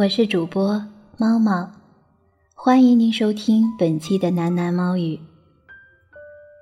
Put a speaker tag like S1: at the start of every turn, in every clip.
S1: 我是主播猫猫，欢迎您收听本期的喃喃猫语。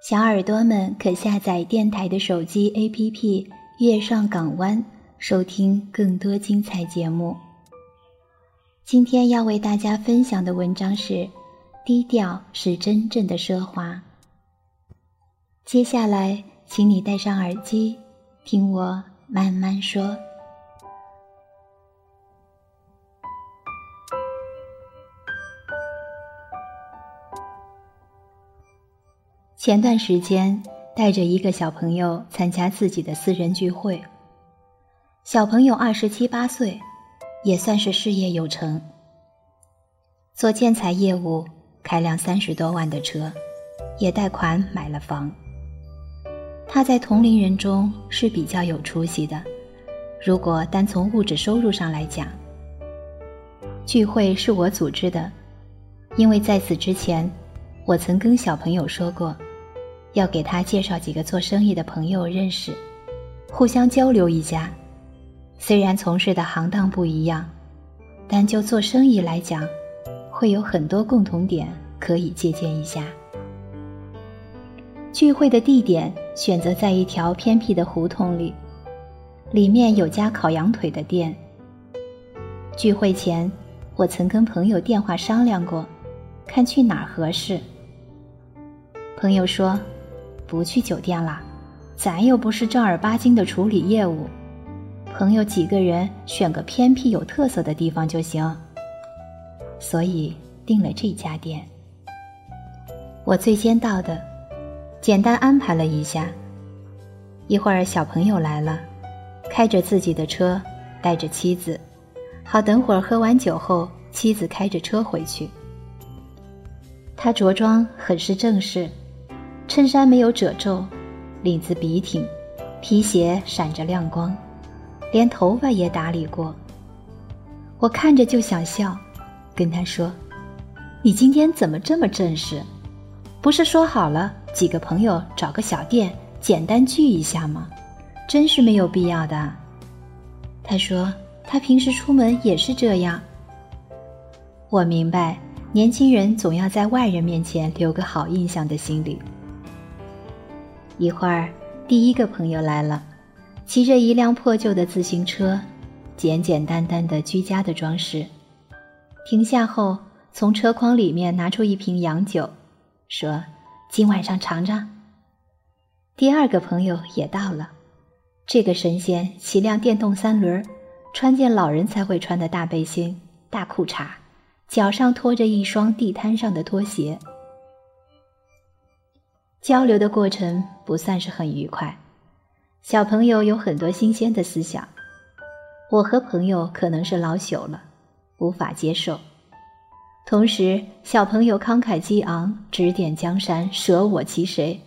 S1: 小耳朵们可下载电台的手机 APP《月上港湾》，收听更多精彩节目。今天要为大家分享的文章是：低调是真正的奢华。接下来，请你戴上耳机，听我慢慢说。前段时间带着一个小朋友参加自己的私人聚会。小朋友二十七八岁，也算是事业有成，做建材业务，开辆三十多万的车，也贷款买了房。他在同龄人中是比较有出息的，如果单从物质收入上来讲。聚会是我组织的，因为在此之前，我曾跟小朋友说过。要给他介绍几个做生意的朋友认识，互相交流一下。虽然从事的行当不一样，但就做生意来讲，会有很多共同点可以借鉴一下。聚会的地点选择在一条偏僻的胡同里，里面有家烤羊腿的店。聚会前，我曾跟朋友电话商量过，看去哪儿合适。朋友说。不去酒店了，咱又不是正儿八经的处理业务。朋友几个人选个偏僻有特色的地方就行。所以订了这家店。我最先到的，简单安排了一下。一会儿小朋友来了，开着自己的车，带着妻子，好等会儿喝完酒后，妻子开着车回去。他着装很是正式。衬衫没有褶皱，领子笔挺，皮鞋闪着亮光，连头发也打理过。我看着就想笑，跟他说：“你今天怎么这么正式？不是说好了几个朋友找个小店简单聚一下吗？真是没有必要的。”他说：“他平时出门也是这样。”我明白，年轻人总要在外人面前留个好印象的心理。一会儿，第一个朋友来了，骑着一辆破旧的自行车，简简单单的居家的装饰。停下后，从车筐里面拿出一瓶洋酒，说：“今晚上尝尝。”第二个朋友也到了，这个神仙骑辆电动三轮，穿件老人才会穿的大背心、大裤衩，脚上拖着一双地摊上的拖鞋。交流的过程不算是很愉快，小朋友有很多新鲜的思想，我和朋友可能是老朽了，无法接受。同时，小朋友慷慨激昂，指点江山，舍我其谁，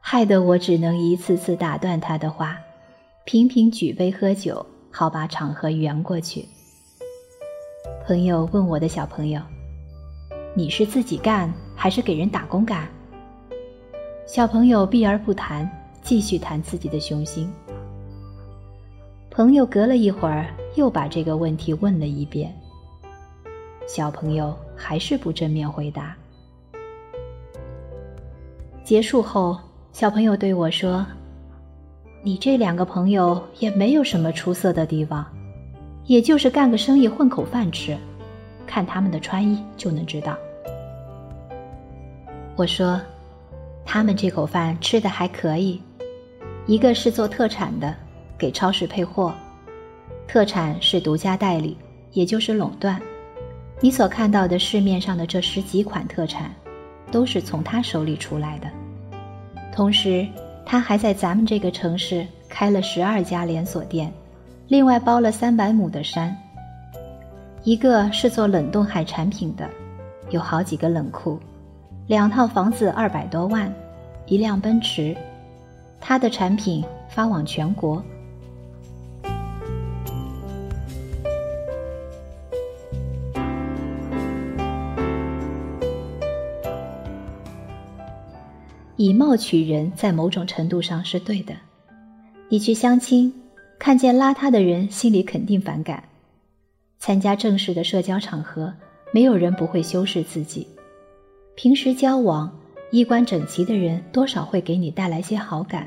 S1: 害得我只能一次次打断他的话，频频举杯喝酒，好把场合圆过去。朋友问我的小朋友：“你是自己干还是给人打工干？”小朋友避而不谈，继续谈自己的雄心。朋友隔了一会儿，又把这个问题问了一遍。小朋友还是不正面回答。结束后，小朋友对我说：“你这两个朋友也没有什么出色的地方，也就是干个生意混口饭吃，看他们的穿衣就能知道。”我说。他们这口饭吃的还可以，一个是做特产的，给超市配货，特产是独家代理，也就是垄断。你所看到的市面上的这十几款特产，都是从他手里出来的。同时，他还在咱们这个城市开了十二家连锁店，另外包了三百亩的山。一个是做冷冻海产品的，有好几个冷库，两套房子二百多万，一辆奔驰，他的产品发往全国。以貌取人，在某种程度上是对的。你去相亲，看见邋遢的人，心里肯定反感；参加正式的社交场合，没有人不会修饰自己。平时交往，衣冠整齐的人，多少会给你带来些好感。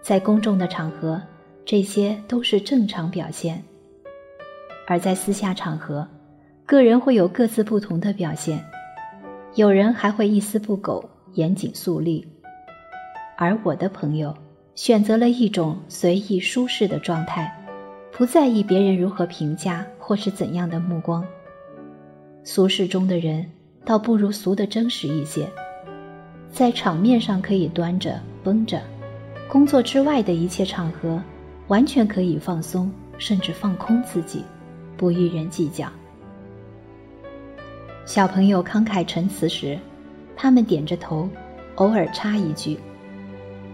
S1: 在公众的场合，这些都是正常表现；而在私下场合，个人会有各自不同的表现，有人还会一丝不苟。严谨肃立，而我的朋友选择了一种随意舒适的状态，不在意别人如何评价或是怎样的目光。俗世中的人倒不如俗的真实一些，在场面上可以端着绷着，工作之外的一切场合，完全可以放松，甚至放空自己，不与人计较。小朋友慷慨陈词时。他们点着头，偶尔插一句，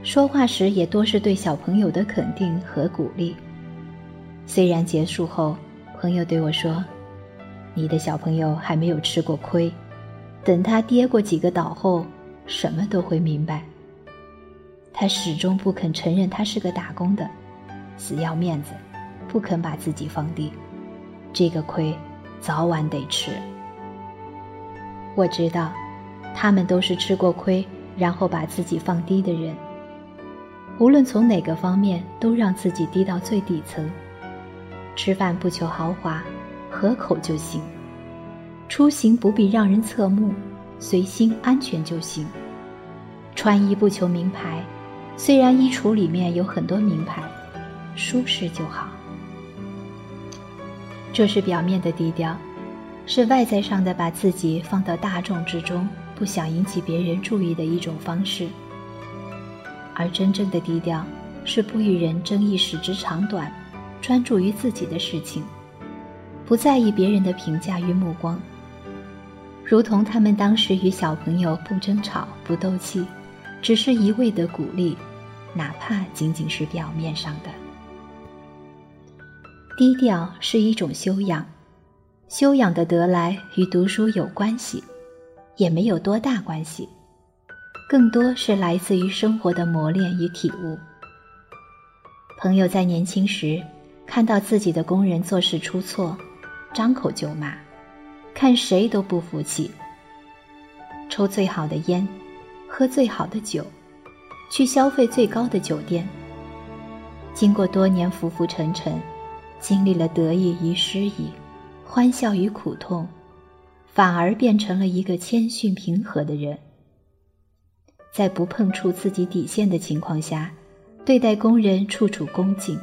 S1: 说话时也多是对小朋友的肯定和鼓励。虽然结束后，朋友对我说：“你的小朋友还没有吃过亏，等他跌过几个倒后，什么都会明白。”他始终不肯承认他是个打工的，死要面子，不肯把自己放低。这个亏，早晚得吃。我知道。他们都是吃过亏，然后把自己放低的人。无论从哪个方面，都让自己低到最底层。吃饭不求豪华，合口就行；出行不必让人侧目，随心安全就行；穿衣不求名牌，虽然衣橱里面有很多名牌，舒适就好。这是表面的低调，是外在上的把自己放到大众之中。不想引起别人注意的一种方式，而真正的低调是不与人争一时之长短，专注于自己的事情，不在意别人的评价与目光。如同他们当时与小朋友不争吵、不斗气，只是一味的鼓励，哪怕仅仅是表面上的。低调是一种修养，修养的得来与读书有关系。也没有多大关系，更多是来自于生活的磨练与体悟。朋友在年轻时看到自己的工人做事出错，张口就骂，看谁都不服气。抽最好的烟，喝最好的酒，去消费最高的酒店。经过多年浮浮沉沉，经历了得意与失意，欢笑与苦痛。反而变成了一个谦逊平和的人，在不碰触自己底线的情况下，对待工人处处恭敬，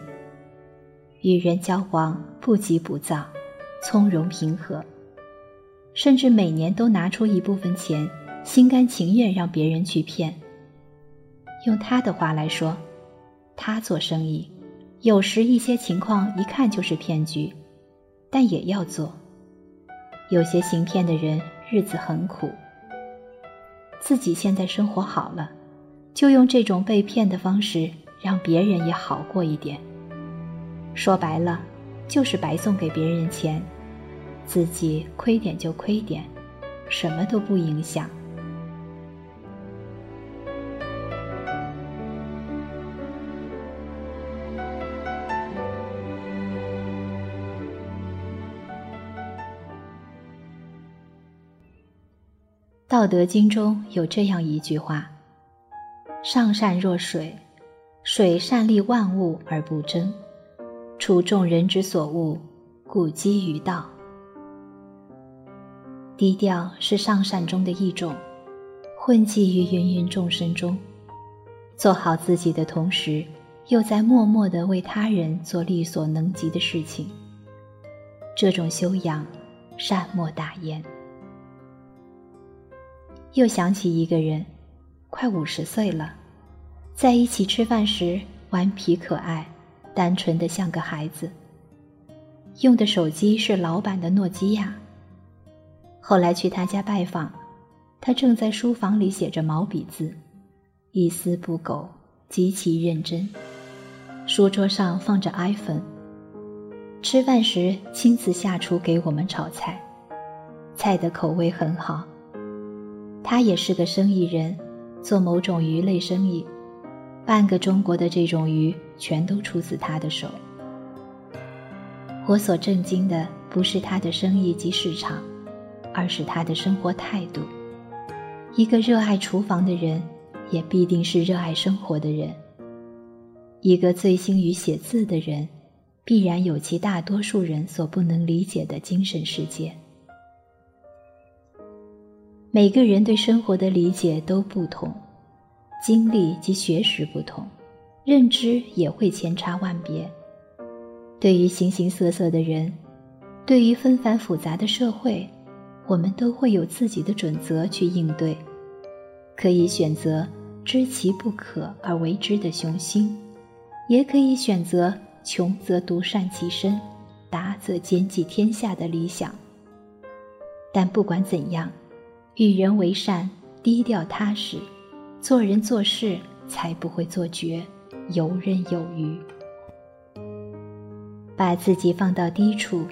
S1: 与人交往不急不躁，从容平和，甚至每年都拿出一部分钱，心甘情愿让别人去骗。用他的话来说，他做生意，有时一些情况一看就是骗局，但也要做。有些行骗的人日子很苦，自己现在生活好了，就用这种被骗的方式让别人也好过一点。说白了，就是白送给别人钱，自己亏点就亏点，什么都不影响。《道德经》中有这样一句话：“上善若水，水善利万物而不争，处众人之所恶，故几于道。”低调是上善中的一种，混迹于芸芸众生中，做好自己的同时，又在默默的为他人做力所能及的事情。这种修养，善莫大焉。又想起一个人，快五十岁了，在一起吃饭时顽皮可爱，单纯的像个孩子。用的手机是老版的诺基亚。后来去他家拜访，他正在书房里写着毛笔字，一丝不苟，极其认真。书桌上放着 iPhone。吃饭时亲自下厨给我们炒菜，菜的口味很好。他也是个生意人，做某种鱼类生意，半个中国的这种鱼全都出自他的手。我所震惊的不是他的生意及市场，而是他的生活态度。一个热爱厨房的人，也必定是热爱生活的人。一个醉心于写字的人，必然有其大多数人所不能理解的精神世界。每个人对生活的理解都不同，经历及学识不同，认知也会千差万别。对于形形色色的人，对于纷繁复杂的社会，我们都会有自己的准则去应对。可以选择知其不可而为之的雄心，也可以选择穷则独善其身，达则兼济天下的理想。但不管怎样。与人为善，低调踏实，做人做事才不会做绝，游刃有余。把自己放到低处，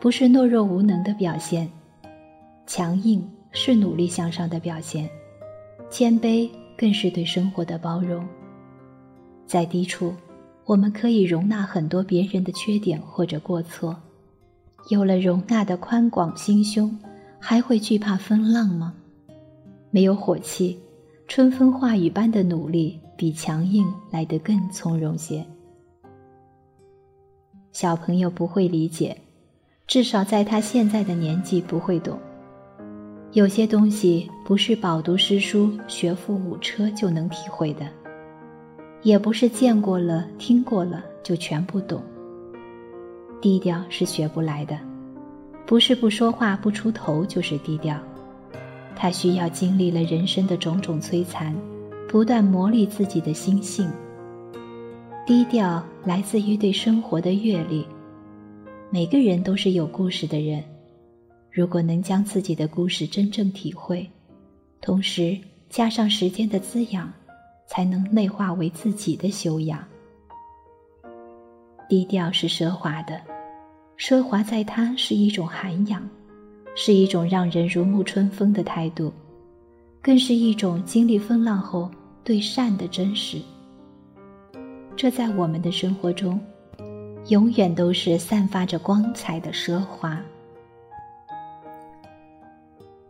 S1: 不是懦弱无能的表现，强硬是努力向上的表现，谦卑更是对生活的包容。在低处，我们可以容纳很多别人的缺点或者过错，有了容纳的宽广心胸。还会惧怕风浪吗？没有火气，春风化雨般的努力比强硬来得更从容些。小朋友不会理解，至少在他现在的年纪不会懂。有些东西不是饱读诗书、学富五车就能体会的，也不是见过了、听过了就全部懂。低调是学不来的。不是不说话不出头就是低调，他需要经历了人生的种种摧残，不断磨砺自己的心性。低调来自于对生活的阅历，每个人都是有故事的人，如果能将自己的故事真正体会，同时加上时间的滋养，才能内化为自己的修养。低调是奢华的。奢华在它是一种涵养，是一种让人如沐春风的态度，更是一种经历风浪后对善的真实。这在我们的生活中，永远都是散发着光彩的奢华。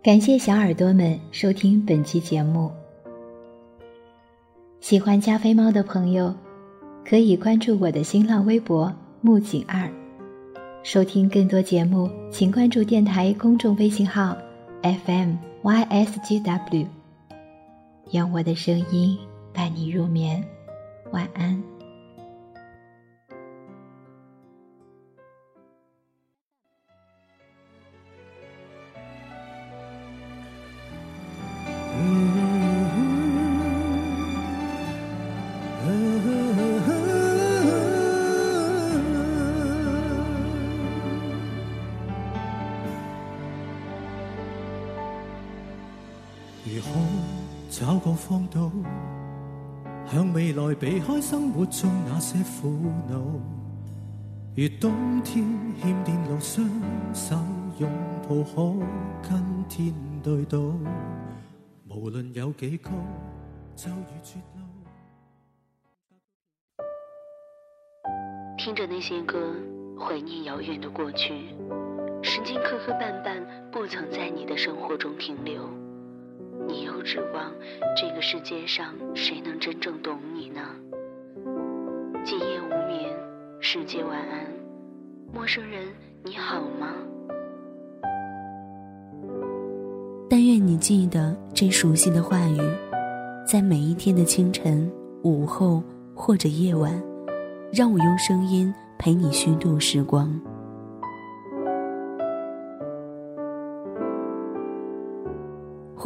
S1: 感谢小耳朵们收听本期节目。喜欢加菲猫的朋友，可以关注我的新浪微博木槿二。收听更多节目，请关注电台公众微信号 FMYSGW。愿我的声音伴你入眠，晚安。
S2: 找个方岛，向未来避开生活中那些苦恼。如冬天欠电路，双手拥抱，可跟天对赌。无论有几高，就如绝路。
S3: 听着那些歌，怀念遥远的过去。时间磕磕绊绊，不曾在你的生活中停留。你又指望这个世界上谁能真正懂你呢？今夜无眠，世界晚安，陌生人你好吗？
S4: 但愿你记得这熟悉的话语，在每一天的清晨、午后或者夜晚，让我用声音陪你虚度时光。